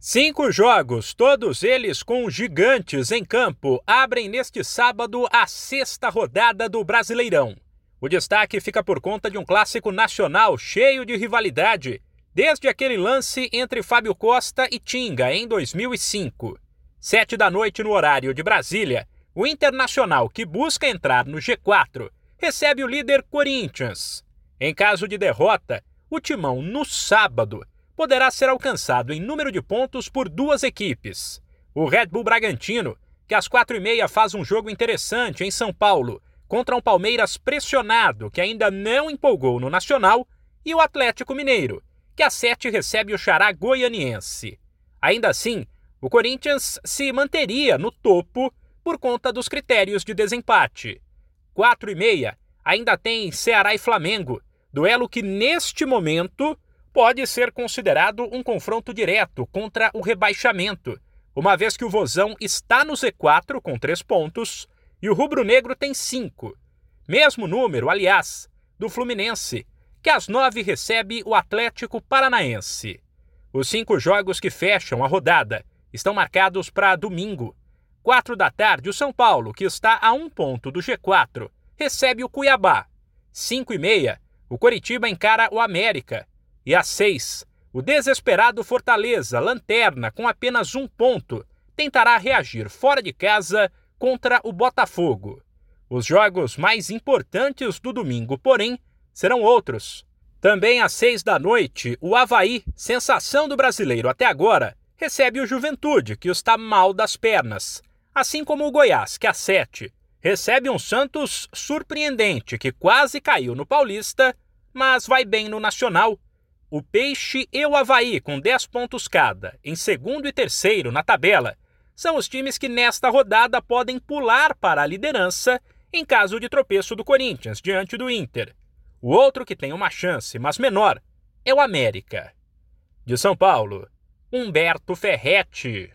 Cinco jogos, todos eles com gigantes em campo, abrem neste sábado a sexta rodada do Brasileirão. O destaque fica por conta de um clássico nacional cheio de rivalidade, desde aquele lance entre Fábio Costa e Tinga em 2005. Sete da noite no horário de Brasília, o Internacional, que busca entrar no G4, recebe o líder Corinthians. Em caso de derrota, o timão no sábado poderá ser alcançado em número de pontos por duas equipes. O Red Bull Bragantino, que às quatro e meia faz um jogo interessante em São Paulo, contra um Palmeiras pressionado que ainda não empolgou no Nacional, e o Atlético Mineiro, que às sete recebe o Xará Goianiense. Ainda assim, o Corinthians se manteria no topo por conta dos critérios de desempate. Quatro e meia ainda tem Ceará e Flamengo, duelo que neste momento pode ser considerado um confronto direto contra o rebaixamento, uma vez que o Vozão está no Z4 com três pontos e o Rubro Negro tem cinco. Mesmo número, aliás, do Fluminense, que às nove recebe o Atlético Paranaense. Os cinco jogos que fecham a rodada estão marcados para domingo. Quatro da tarde, o São Paulo, que está a um ponto do G4, recebe o Cuiabá. Cinco e meia, o Coritiba encara o América. E às seis, o desesperado Fortaleza, lanterna com apenas um ponto, tentará reagir fora de casa contra o Botafogo. Os jogos mais importantes do domingo, porém, serão outros. Também às seis da noite, o Havaí, sensação do brasileiro até agora, recebe o Juventude, que está mal das pernas. Assim como o Goiás, que às sete, recebe um Santos surpreendente, que quase caiu no Paulista, mas vai bem no Nacional o Peixe e o Havaí, com 10 pontos cada, em segundo e terceiro na tabela, são os times que nesta rodada podem pular para a liderança em caso de tropeço do Corinthians diante do Inter. O outro que tem uma chance, mas menor, é o América. De São Paulo, Humberto Ferretti.